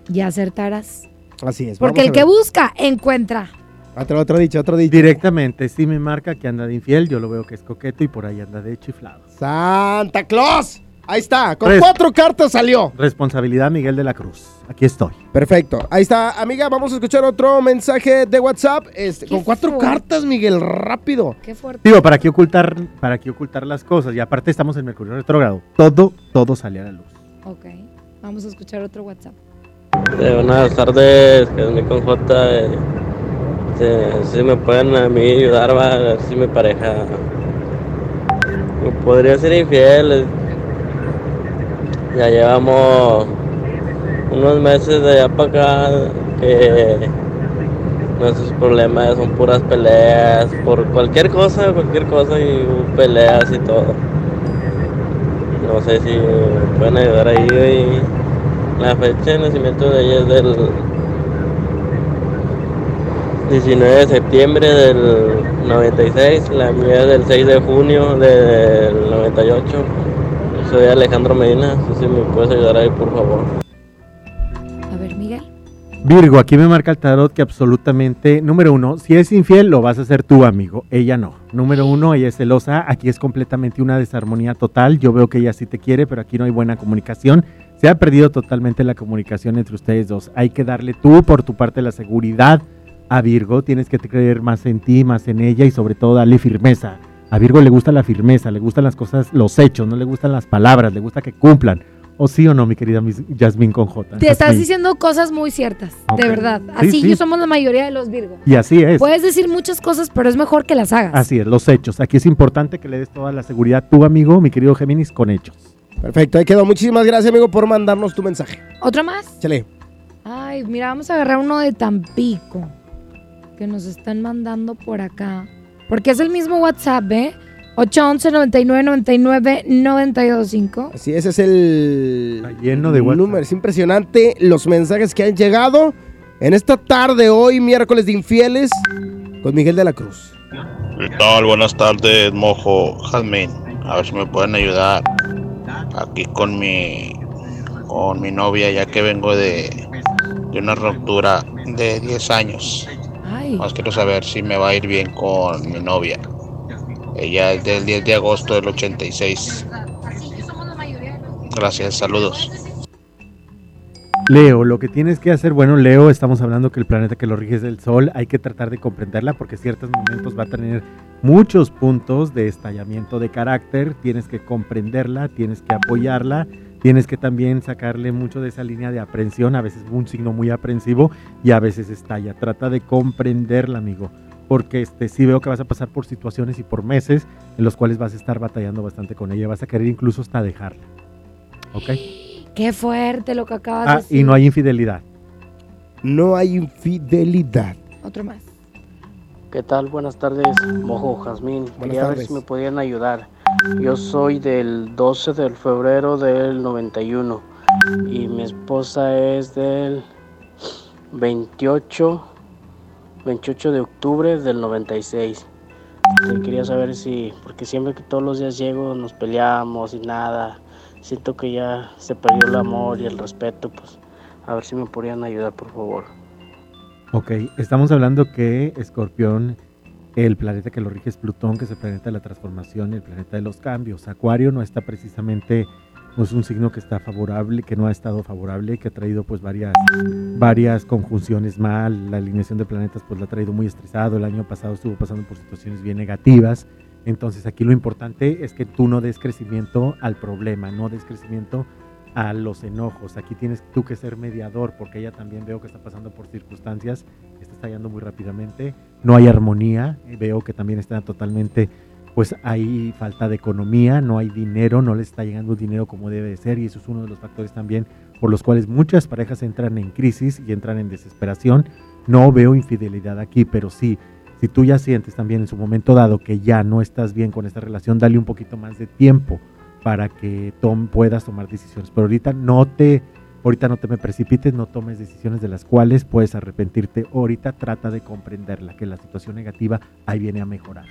ya acertarás. Así es. Porque el que busca, encuentra. Otro, otro dicho, otro dicho. Directamente, si me marca que anda de infiel, yo lo veo que es coqueto y por ahí anda de chiflado. Santa Claus. Ahí está, con Res- cuatro cartas salió. Responsabilidad Miguel de la Cruz. Aquí estoy. Perfecto. Ahí está, amiga. Vamos a escuchar otro mensaje de WhatsApp. Este, con cuatro cartas, Miguel, rápido. Qué fuerte. Digo, ¿para qué ocultar, para qué ocultar las cosas? Y aparte estamos en Mercurio retrógrado. Todo, todo sale a la luz. Ok, vamos a escuchar otro WhatsApp. Eh, buenas tardes, que es mi con J. eh, si, si me pueden a mí ayudar, va, a ver si mi pareja podría ser infiel. Ya llevamos unos meses de allá para acá que nuestros problemas son puras peleas por cualquier cosa, cualquier cosa y peleas y todo. No sé si pueden ayudar ahí. la fecha de nacimiento de ella es del 19 de septiembre del 96, la mía es del 6 de junio del 98. Soy Alejandro Medina, no sé si me puedes ayudar ahí por favor. A ver, Miguel. Virgo, aquí me marca el tarot que absolutamente, número uno, si es infiel, lo vas a hacer tú, amigo. Ella no. Número uno, ella es celosa. Aquí es completamente una desarmonía total. Yo veo que ella sí te quiere, pero aquí no hay buena comunicación. Se ha perdido totalmente la comunicación entre ustedes dos. Hay que darle tú, por tu parte, la seguridad a Virgo. Tienes que creer más en ti, más en ella y sobre todo darle firmeza. A Virgo le gusta la firmeza, le gustan las cosas, los hechos, no le gustan las palabras, le gusta que cumplan. ¿O sí o no, mi querida Miss Jasmine con J? Te estás diciendo cosas muy ciertas, de verdad. Sí, Así sí. yo somos la mayoría de los Virgo. Y así es. Puedes decir muchas cosas, pero es mejor que las hagas. Así es, los hechos. Aquí es importante que le des toda la seguridad a tu amigo, mi querido Géminis, con hechos. Perfecto, ahí quedó. Muchísimas gracias, amigo, por mandarnos tu mensaje. ¿Otro más? Chale. Ay, mira, vamos a agarrar uno de Tampico que nos están mandando por acá. Porque es el mismo WhatsApp, ¿eh? 811 99 99 925. Así, ese es el lleno de WhatsApp. número. Es impresionante los mensajes que han llegado en esta tarde, hoy, miércoles de infieles, con Miguel de la Cruz. ¿Qué tal? Buenas tardes, Mojo, Jazmín. A ver si me pueden ayudar aquí con mi con mi novia, ya que vengo de, de una ruptura de 10 años. Más quiero saber si me va a ir bien con mi novia. Ella es del 10 de agosto del 86. Gracias, saludos. Leo, lo que tienes que hacer, bueno, Leo, estamos hablando que el planeta que lo rige es el Sol, hay que tratar de comprenderla porque en ciertos momentos va a tener muchos puntos de estallamiento de carácter, tienes que comprenderla, tienes que apoyarla, tienes que también sacarle mucho de esa línea de aprensión, a veces un signo muy aprensivo y a veces estalla. Trata de comprenderla, amigo, porque este sí veo que vas a pasar por situaciones y por meses en los cuales vas a estar batallando bastante con ella, vas a querer incluso hasta dejarla. ¿Ok? Qué fuerte lo que acabas de Ah, decir. y no hay infidelidad. No hay infidelidad. Otro más. ¿Qué tal? Buenas tardes, Mojo Jazmín. Quería ver tardes. si me podían ayudar. Yo soy del 12 de febrero del 91 y mi esposa es del 28, 28 de octubre del 96. Este, quería saber si, porque siempre que todos los días llego nos peleamos y nada. Siento que ya se perdió el amor y el respeto, pues a ver si me podrían ayudar, por favor. Ok, estamos hablando que Escorpión, el planeta que lo rige es Plutón, que es el planeta de la transformación el planeta de los cambios. Acuario no está precisamente, no es un signo que está favorable, que no ha estado favorable, que ha traído pues varias, varias conjunciones mal. La alineación de planetas pues la ha traído muy estresado. El año pasado estuvo pasando por situaciones bien negativas. Entonces aquí lo importante es que tú no des crecimiento al problema, no des crecimiento a los enojos. Aquí tienes tú que ser mediador, porque ella también veo que está pasando por circunstancias, está estallando muy rápidamente, no hay armonía, veo que también está totalmente, pues hay falta de economía, no hay dinero, no le está llegando dinero como debe de ser, y eso es uno de los factores también por los cuales muchas parejas entran en crisis y entran en desesperación. No veo infidelidad aquí, pero sí, si tú ya sientes también en su momento dado que ya no estás bien con esta relación, dale un poquito más de tiempo para que tom- puedas tomar decisiones. Pero ahorita no te, ahorita no te me precipites, no tomes decisiones de las cuales puedes arrepentirte. Ahorita trata de comprenderla, que la situación negativa ahí viene a mejorar.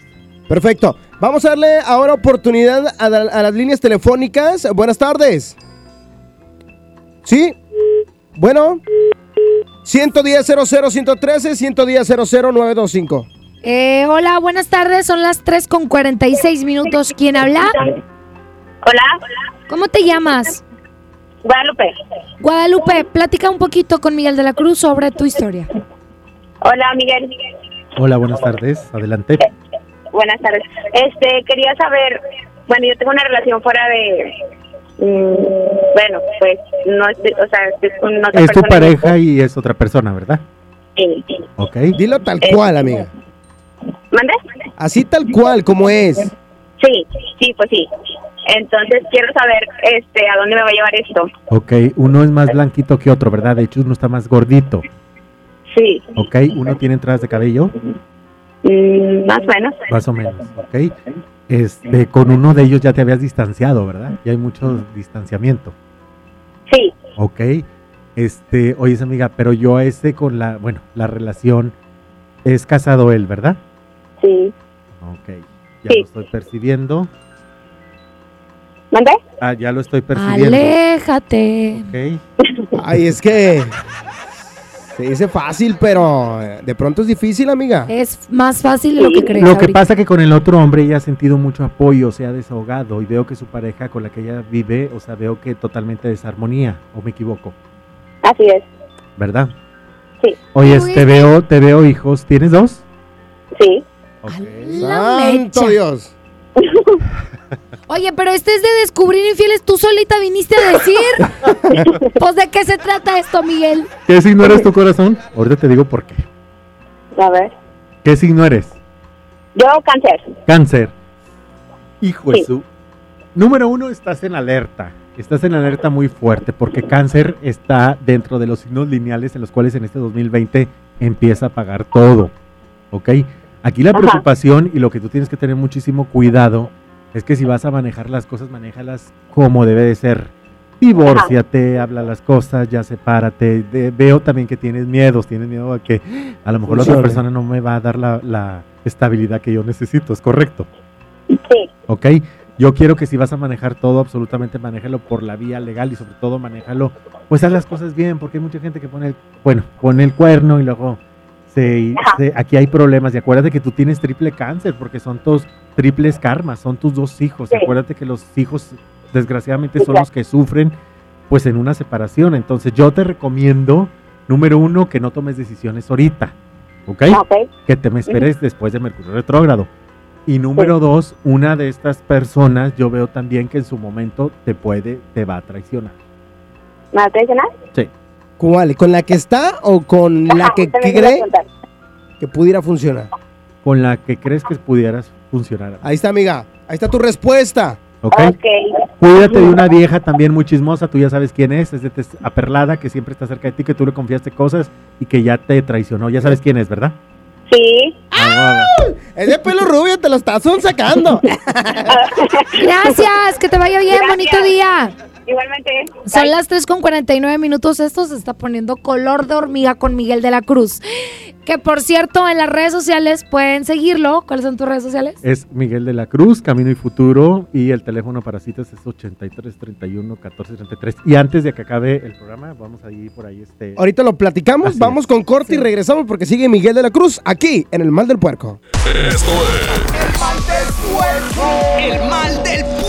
Perfecto. Vamos a darle ahora oportunidad a, la- a las líneas telefónicas. Buenas tardes. ¿Sí? Bueno. 110 00 113 110 00 925. Eh, hola, buenas tardes. Son las 3 con 46 minutos. ¿Quién habla? Hola. ¿Cómo te llamas? Guadalupe. Guadalupe, platica un poquito con Miguel de la Cruz sobre tu historia. Hola, Miguel. Hola, buenas tardes. Adelante. Buenas tardes. Este, quería saber, bueno, yo tengo una relación fuera de, mm, bueno, pues no estoy, o sea, estoy con otra Es tu persona. pareja y es otra persona, ¿verdad? Sí. Ok. Dilo tal cual, amiga. ¿Mande? Así tal cual como es. Sí, sí, pues sí. Entonces quiero saber, este, a dónde me va a llevar esto. Ok, uno es más blanquito que otro, ¿verdad? De hecho, uno está más gordito. Sí, Ok, uno tiene entradas de cabello, mm, más o menos. más o menos. Ok. Este, con uno de ellos ya te habías distanciado, ¿verdad? Ya hay mucho distanciamiento. Sí. Ok. Este, oye, amiga, pero yo a ese con la, bueno, la relación es casado él, ¿verdad? Sí. Ok. Ya lo estoy percibiendo. ¿Mande? Ah, ya lo estoy percibiendo. Aléjate. Ok. Ay, es que se dice fácil, pero eh, de pronto es difícil, amiga. Es más fácil de lo que crees. Lo que ahorita. pasa que con el otro hombre ella ha sentido mucho apoyo, se ha desahogado y veo que su pareja con la que ella vive, o sea, veo que totalmente desarmonía, o me equivoco, Así es. ¿verdad? Sí. Oye, te veo, te veo hijos, ¿tienes dos? Sí. La Santo. Dios. Oye, pero este es de descubrir infieles. Tú solita viniste a decir. pues de qué se trata esto, Miguel. ¿Qué signo eres tu corazón? Ahorita te digo por qué. A ver. ¿Qué signo eres? Yo, cáncer. Cáncer. Hijo de su. Número uno, estás en alerta. Estás en alerta muy fuerte porque cáncer está dentro de los signos lineales en los cuales en este 2020 empieza a pagar todo. ¿Ok? Aquí la Ajá. preocupación y lo que tú tienes que tener muchísimo cuidado es que si vas a manejar las cosas, manéjalas como debe de ser. Divórciate, habla las cosas, ya sepárate. De- veo también que tienes miedos, tienes miedo a que a lo mejor la otra persona no me va a dar la, la estabilidad que yo necesito, ¿es correcto? Sí. ¿Ok? Yo quiero que si vas a manejar todo, absolutamente manéjalo por la vía legal y sobre todo manéjalo, pues haz las cosas bien, porque hay mucha gente que pone el, bueno, pone el cuerno y luego se, se- aquí hay problemas. Y acuérdate que tú tienes triple cáncer, porque son tus triples karmas, son tus dos hijos. Sí. acuérdate que los hijos, desgraciadamente, Sí, son claro. los que sufren, pues en una separación. Entonces yo te recomiendo, número uno, que no tomes decisiones ahorita, ¿ok? Que te me esperes después de Mercurio retrógrado. Y número dos, una de estas personas, yo veo también que en su momento te puede, te va a traicionar. ¿Me va a traicionar? Sí. ¿Cuál? ¿Con la que está o con la que cree que pudiera funcionar? Con la que crees que pudieras funcionar. Ahí está, amiga. Ahí está tu respuesta. ¿Ok? Cuídate de una vieja también muy chismosa, tú ya sabes quién es, es de tez aperlada, que siempre está cerca de ti, que tú le confiaste cosas y que ya te traicionó. Ya sabes quién es, ¿verdad? Sí. Es de pelo rubio, te lo estás sacando. Gracias, que te vaya bien, bonito día. Igualmente. Son las 3 con 49 minutos. Esto se está poniendo color de hormiga con Miguel de la Cruz. Que por cierto, en las redes sociales pueden seguirlo. ¿Cuáles son tus redes sociales? Es Miguel de la Cruz, Camino y Futuro, y el teléfono para citas es 83 31 14 33. Y antes de que acabe el programa, vamos a ir por ahí este. Ahorita lo platicamos, Así vamos con corte y regresamos porque sigue Miguel de la Cruz aquí en El Mal del Puerco. Esto es El mal del puerco.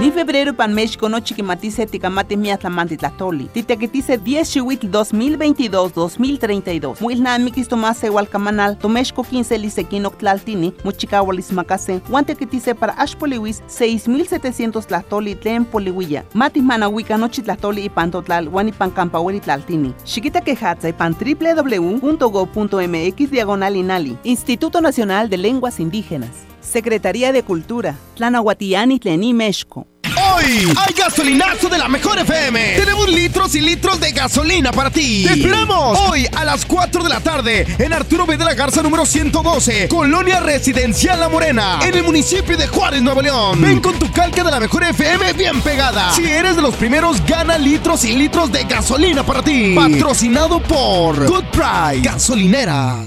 Ni febrero pan México no chiquimatice ticamate miatlamanti tlatoli. Titequetice 10 chihuitl 2022-2032. Muilnamikis tomase hualcamanal. Tomexco 15 lisequino tlaltini. Muchicahualis macase. Guantequetice para ashpoliwis 6700 tlatoli tlen polihuilla. Matis manahuica nochi tlatoli y pantotlal. Guanipan campahueri tlaltini. Chiquita quejatza y pan www.go.mx diagonal inali. Instituto Nacional de Lenguas Indígenas. Secretaría de Cultura. Tlanahuatiani Tlení México. Hoy hay gasolinazo de la mejor FM. Tenemos litros y litros de gasolina para ti. Te esperamos hoy a las 4 de la tarde en Arturo B. de la Garza número 112, Colonia Residencial La Morena, en el municipio de Juárez, Nuevo León. Ven con tu calca de la mejor FM bien pegada. Si eres de los primeros, gana litros y litros de gasolina para ti. Patrocinado por Good Price Gasolinera.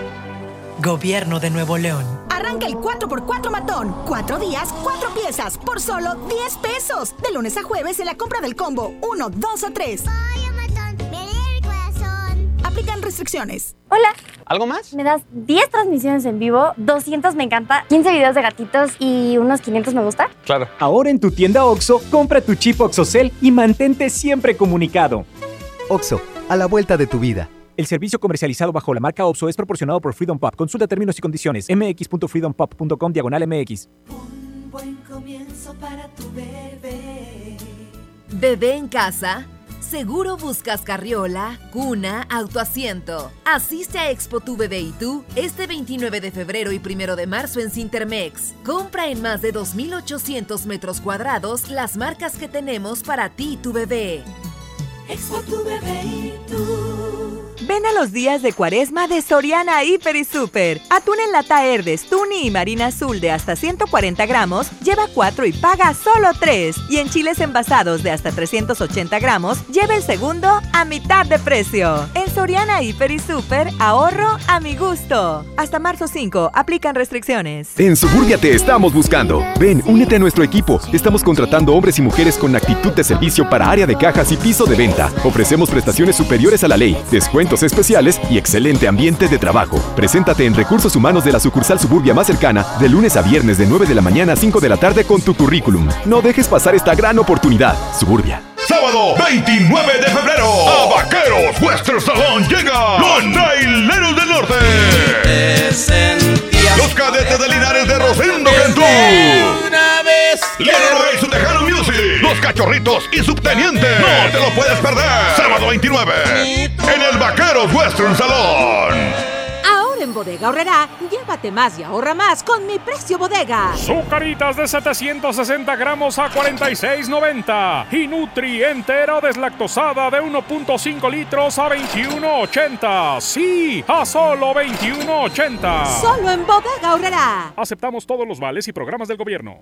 Gobierno de Nuevo León. Arranca el 4x4 matón. Cuatro días, cuatro piezas, por solo 10 pesos. De lunes a jueves en la compra del combo 1, 2 o 3. Aplican restricciones. Hola. ¿Algo más? Me das 10 transmisiones en vivo, 200 me encanta, 15 videos de gatitos y unos 500 me gusta. Claro. Ahora en tu tienda OXO, compra tu chip OXOCEL y mantente siempre comunicado. OXO, a la vuelta de tu vida. El servicio comercializado bajo la marca OPSO es proporcionado por Freedom Pop. Consulta términos y condiciones. mx.freedompop.com diagonal mx. Buen comienzo para tu bebé. Bebé en casa. Seguro buscas carriola, cuna, autoasiento. Asiste a Expo Tu Bebé y tú este 29 de febrero y 1 de marzo en Cintermex. Compra en más de 2.800 metros cuadrados las marcas que tenemos para ti y tu bebé. Expo tu bebé y tú. Ven a los días de cuaresma de Soriana Hiper y Super. Atún en lata Herdes, Tuni y Marina Azul de hasta 140 gramos, lleva 4 y paga solo 3. Y en chiles envasados de hasta 380 gramos, lleva el segundo a mitad de precio. En Soriana Hiper y Super, ahorro a mi gusto. Hasta marzo 5, aplican restricciones. En Suburbia te estamos buscando. Ven, únete a nuestro equipo. Estamos contratando hombres y mujeres con actitud de servicio para área de cajas y piso de venta. Ofrecemos prestaciones superiores a la ley, descuentos especiales y excelente ambiente de trabajo. Preséntate en Recursos Humanos de la sucursal Suburbia más cercana de lunes a viernes de 9 de la mañana a 5 de la tarde con tu currículum. No dejes pasar esta gran oportunidad. Suburbia. Sábado 29 de febrero, a Vaqueros Western Salón llega los Traileros del Norte. Los cadetes de Linares de Rosendo Cantú. Leroy y su Tejano Music. Los cachorritos y subteniente. No te lo puedes perder. Sábado 29. En el Vaqueros Western Salón. Ahora en Bodega Horrera, llévate más y ahorra más con mi precio bodega. Zucaritas de 760 gramos a 46.90 y Nutri entera deslactosada de 1.5 litros a 21.80. Sí, a solo 21.80. Solo en Bodega Horrera. Aceptamos todos los vales y programas del gobierno.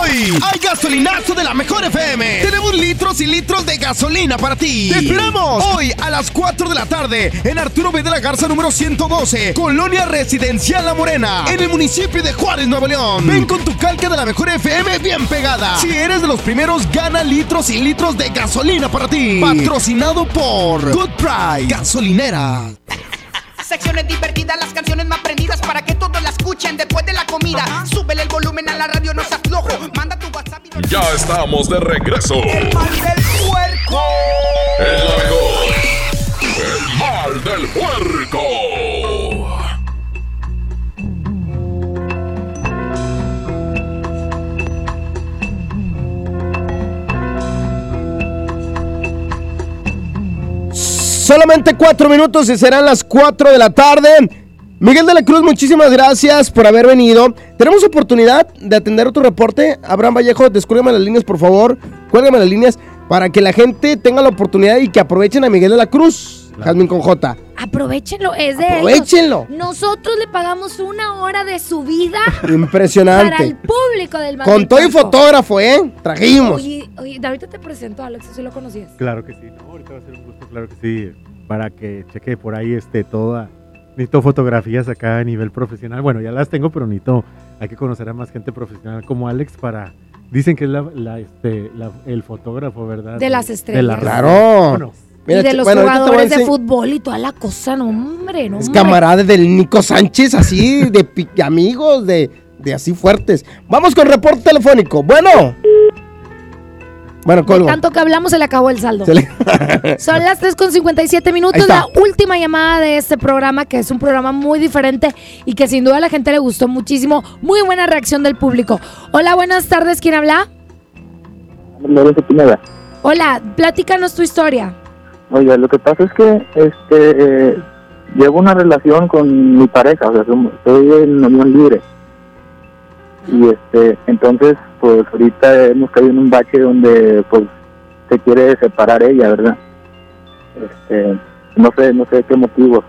Hoy hay gasolinazo de la mejor FM. Tenemos litros y litros de gasolina para ti. Te esperamos hoy a las 4 de la tarde en Arturo B. de la Garza número 112, Colonia Residencial La Morena, en el municipio de Juárez, Nuevo León. Ven con tu calca de la mejor FM bien pegada. Si eres de los primeros, gana litros y litros de gasolina para ti. Patrocinado por Good Price Gasolinera. Secciones divertidas, las canciones más prendidas para que todos la escuchen después de la comida. Súbele el volumen a la radio, no seas flojo. Manda tu WhatsApp y Ya estamos de regreso. El mal del puerco. El la mejor. El mal del puerco. Solamente cuatro minutos y serán las cuatro de la tarde. Miguel de la Cruz, muchísimas gracias por haber venido. Tenemos oportunidad de atender otro reporte. Abraham Vallejo, descúlgame las líneas, por favor. Cuélgame las líneas para que la gente tenga la oportunidad y que aprovechen a Miguel de la Cruz. Jazmín con J. Aprovechenlo, es de Aprovechenlo. ellos. Nosotros le pagamos una hora de su vida para el Impresionante. público del Mal Con todo y fotógrafo, ¿eh? Trajimos. Oye, oye, ahorita te presento a Alex, si lo conocías. Claro que sí, no, ahorita va a ser un gusto, claro que sí, para que cheque por ahí este toda. Necesito fotografías acá a nivel profesional. Bueno, ya las tengo, pero necesito, hay que conocer a más gente profesional como Alex para. Dicen que es la, la, este, la- el fotógrafo, ¿verdad? De las De estrellas. la Claro. Bueno, Mira, y de los bueno, jugadores de fútbol y toda la cosa, no, hombre, no, Es hombre. camarada del Nico Sánchez, así, de amigos, de, de así fuertes. Vamos con reporte telefónico. Bueno. Bueno, colgo. Tanto que hablamos, se le acabó el saldo. Le- Son las 3 con 57 Ahí minutos, está. la última llamada de este programa, que es un programa muy diferente y que sin duda a la gente le gustó muchísimo. Muy buena reacción del público. Hola, buenas tardes, ¿quién habla? Lorenzo Pineda. Hola, platícanos tu historia. Oiga, lo que pasa es que este eh, llevo una relación con mi pareja, o sea, estoy en unión libre. Y este, entonces, pues ahorita hemos caído en un bache donde pues se quiere separar ella, ¿verdad? Este, no sé, no sé qué motivos.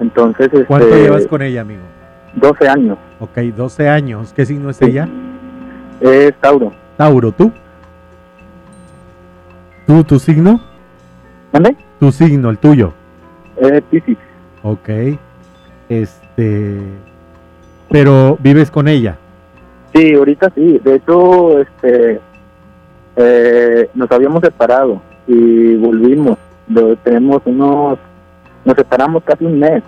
Entonces, este, ¿Cuánto llevas con ella, amigo? 12 años. Ok, 12 años. ¿Qué signo es ella? Es Tauro. Tauro, ¿tú? ¿Tú, tu signo? ¿Dónde? Tu signo, el tuyo. Es Piscis. Ok. Este. Pero vives con ella. Sí, ahorita sí. De hecho, este, eh, nos habíamos separado y volvimos. Lo- tenemos unos, nos separamos casi un mes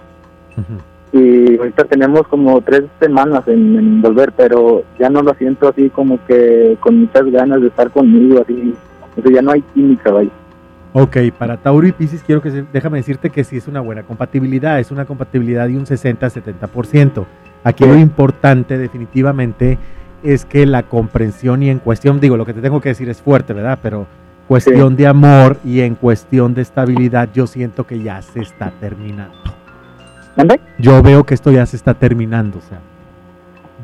y ahorita tenemos como tres semanas en, en volver, pero ya no lo siento así como que con muchas ganas de estar conmigo, así. O sea, ya no hay química, vaya. Ok, para Tauro y Pisces quiero que se- déjame decirte que sí es una buena compatibilidad, es una compatibilidad de un 60-70%. Aquí lo importante definitivamente es que la comprensión y en cuestión, digo, lo que te tengo que decir es fuerte, ¿verdad? Pero cuestión de amor y en cuestión de estabilidad yo siento que ya se está terminando. Yo veo que esto ya se está terminando, o sea,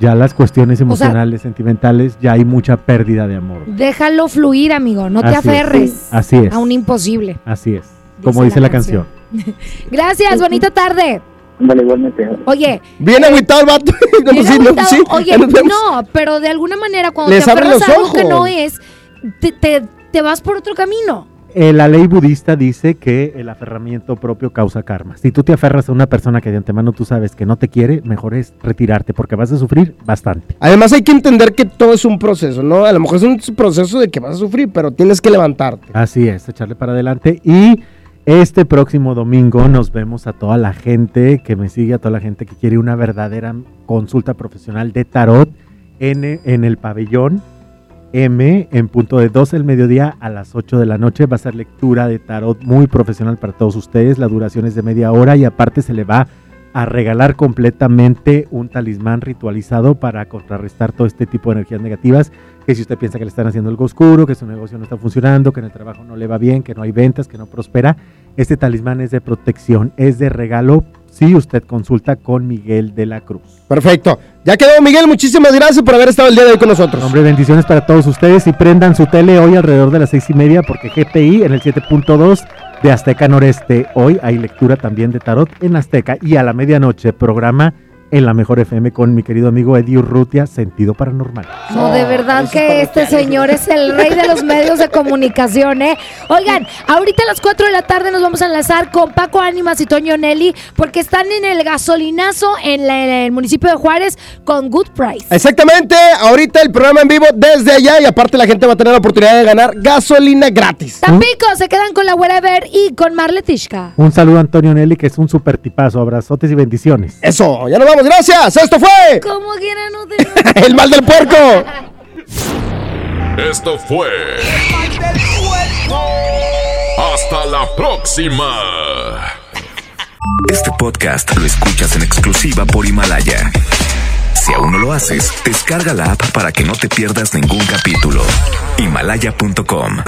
ya las cuestiones sea- emocionales, sentimentales, ya hay mucha pérdida de amor. Déjalo fluir, amigo. No te Así es. aferres Así es. a un imposible. Así es. Como Dice dice la la canción. Gracias, bonita tarde. Ándale, igualmente. Oye, Bien agüitado el vato. Pues sí, no, sí, Oye, no, pero de alguna manera cuando Les te aferras los a algo que ojos. no es, te, te- te vas por otro camino. Eh, la ley budista dice que el aferramiento propio causa karma. Si tú te aferras a una persona que de antemano tú sabes que no te quiere, mejor es retirarte porque vas a sufrir bastante. Además hay que entender que todo es un proceso, ¿no? A lo mejor es un proceso de que vas a sufrir, pero tienes que levantarte. Así es, echarle para adelante. Y este próximo domingo nos vemos a toda la gente que me sigue, a toda la gente que quiere una verdadera consulta profesional de tarot en, el pabellón M en punto de 12 del mediodía a las 8 de la noche. Va a ser lectura de tarot muy profesional para todos ustedes. La duración es de media hora y aparte se le va a regalar completamente un talismán ritualizado para contrarrestar todo este tipo de energías negativas. Que si usted piensa que le están haciendo algo oscuro, que su negocio no está funcionando, que en el trabajo no le va bien, que no hay ventas, que no prospera, este talismán es de protección, es de regalo si usted consulta con Miguel de la Cruz. Perfecto. Ya quedó, Miguel. Muchísimas gracias por haber estado el día de hoy con nosotros. Hombre, bendiciones para todos ustedes y prendan su tele hoy alrededor de las seis y media porque GPI en el 7.2 de Azteca Noreste. Hoy hay lectura también de tarot en Azteca y a la medianoche programa en la mejor FM con mi querido amigo Eddie Urrutia, Sentido Paranormal. No, de verdad que este señor es el rey de los medios de comunicación, ¿eh? Oigan, ahorita a las 4 de la tarde nos vamos a enlazar con Paco Ánimas y Toño Nelly porque están en el gasolinazo en, la- en el municipio de Juárez con Good Price. Exactamente, ahorita el programa en vivo desde allá y aparte la gente va a tener la oportunidad de ganar gasolina gratis. Tampico, se quedan con la Wherever y con Marle Tishka. Un saludo a Antonio Nelly, que es un super tipazo. Abrazotes y bendiciones. Eso, ya nos vamos, gracias. Esto fue no te... El Mal del Puerco. Esto fue. Hasta la próxima. Este podcast lo escuchas en exclusiva por Himalaya. Si aún no lo haces, descarga la app para que no te pierdas ningún capítulo. Himalaya.com